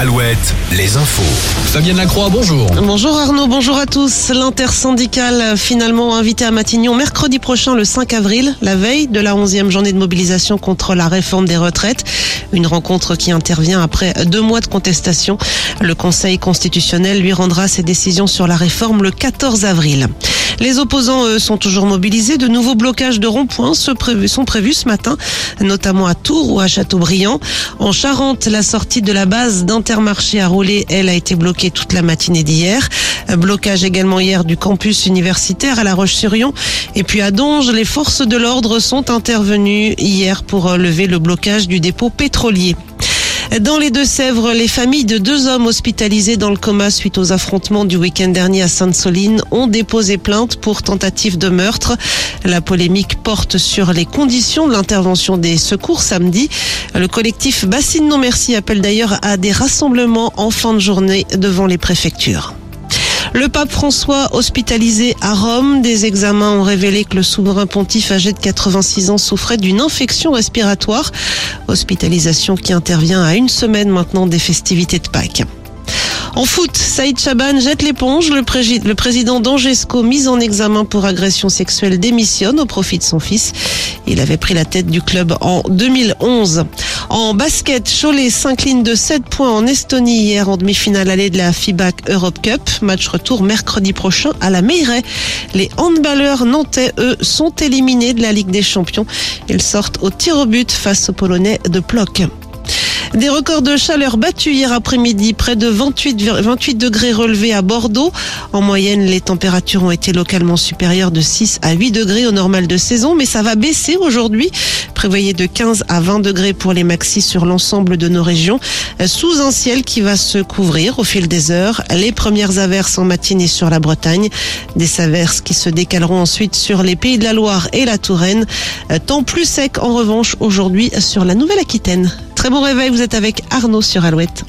Alouette, les infos. Fabienne Lacroix, bonjour. Bonjour Arnaud, bonjour à tous. L'intersyndicale finalement invité à Matignon mercredi prochain le 5 avril, la veille de la 11e journée de mobilisation contre la réforme des retraites. Une rencontre qui intervient après deux mois de contestation. Le Conseil constitutionnel lui rendra ses décisions sur la réforme le 14 avril. Les opposants eux, sont toujours mobilisés. De nouveaux blocages de ronds-points sont prévus ce matin, notamment à Tours ou à Châteaubriand. En Charente, la sortie de la base d'Intermarché à Rouler, elle a été bloquée toute la matinée d'hier. Blocage également hier du campus universitaire à La Roche-sur-Yon. Et puis à Donge, les forces de l'ordre sont intervenues hier pour lever le blocage du dépôt pétrolier. Dans les Deux-Sèvres, les familles de deux hommes hospitalisés dans le coma suite aux affrontements du week-end dernier à Sainte-Soline ont déposé plainte pour tentative de meurtre. La polémique porte sur les conditions de l'intervention des secours samedi. Le collectif Bassine Non Merci appelle d'ailleurs à des rassemblements en fin de journée devant les préfectures. Le pape François hospitalisé à Rome, des examens ont révélé que le souverain pontife âgé de 86 ans souffrait d'une infection respiratoire. Hospitalisation qui intervient à une semaine maintenant des festivités de Pâques. En foot, Saïd Chaban jette l'éponge. Le, président d'Angesco, mis en examen pour agression sexuelle, démissionne au profit de son fils. Il avait pris la tête du club en 2011. En basket, Cholet s'incline de 7 points en Estonie hier en demi-finale allée de la FIBA Europe Cup. Match retour mercredi prochain à la Meilleray. Les handballeurs nantais, eux, sont éliminés de la Ligue des Champions. Ils sortent au tir au but face aux Polonais de Plock. Des records de chaleur battus hier après-midi, près de 28, 28 degrés relevés à Bordeaux. En moyenne, les températures ont été localement supérieures de 6 à 8 degrés au normal de saison, mais ça va baisser aujourd'hui. Prévoyez de 15 à 20 degrés pour les maxis sur l'ensemble de nos régions, sous un ciel qui va se couvrir au fil des heures. Les premières averses en matinée sur la Bretagne, des averses qui se décaleront ensuite sur les pays de la Loire et la Touraine. Temps plus sec en revanche aujourd'hui sur la Nouvelle-Aquitaine. Bon réveil, vous êtes avec Arnaud sur Alouette.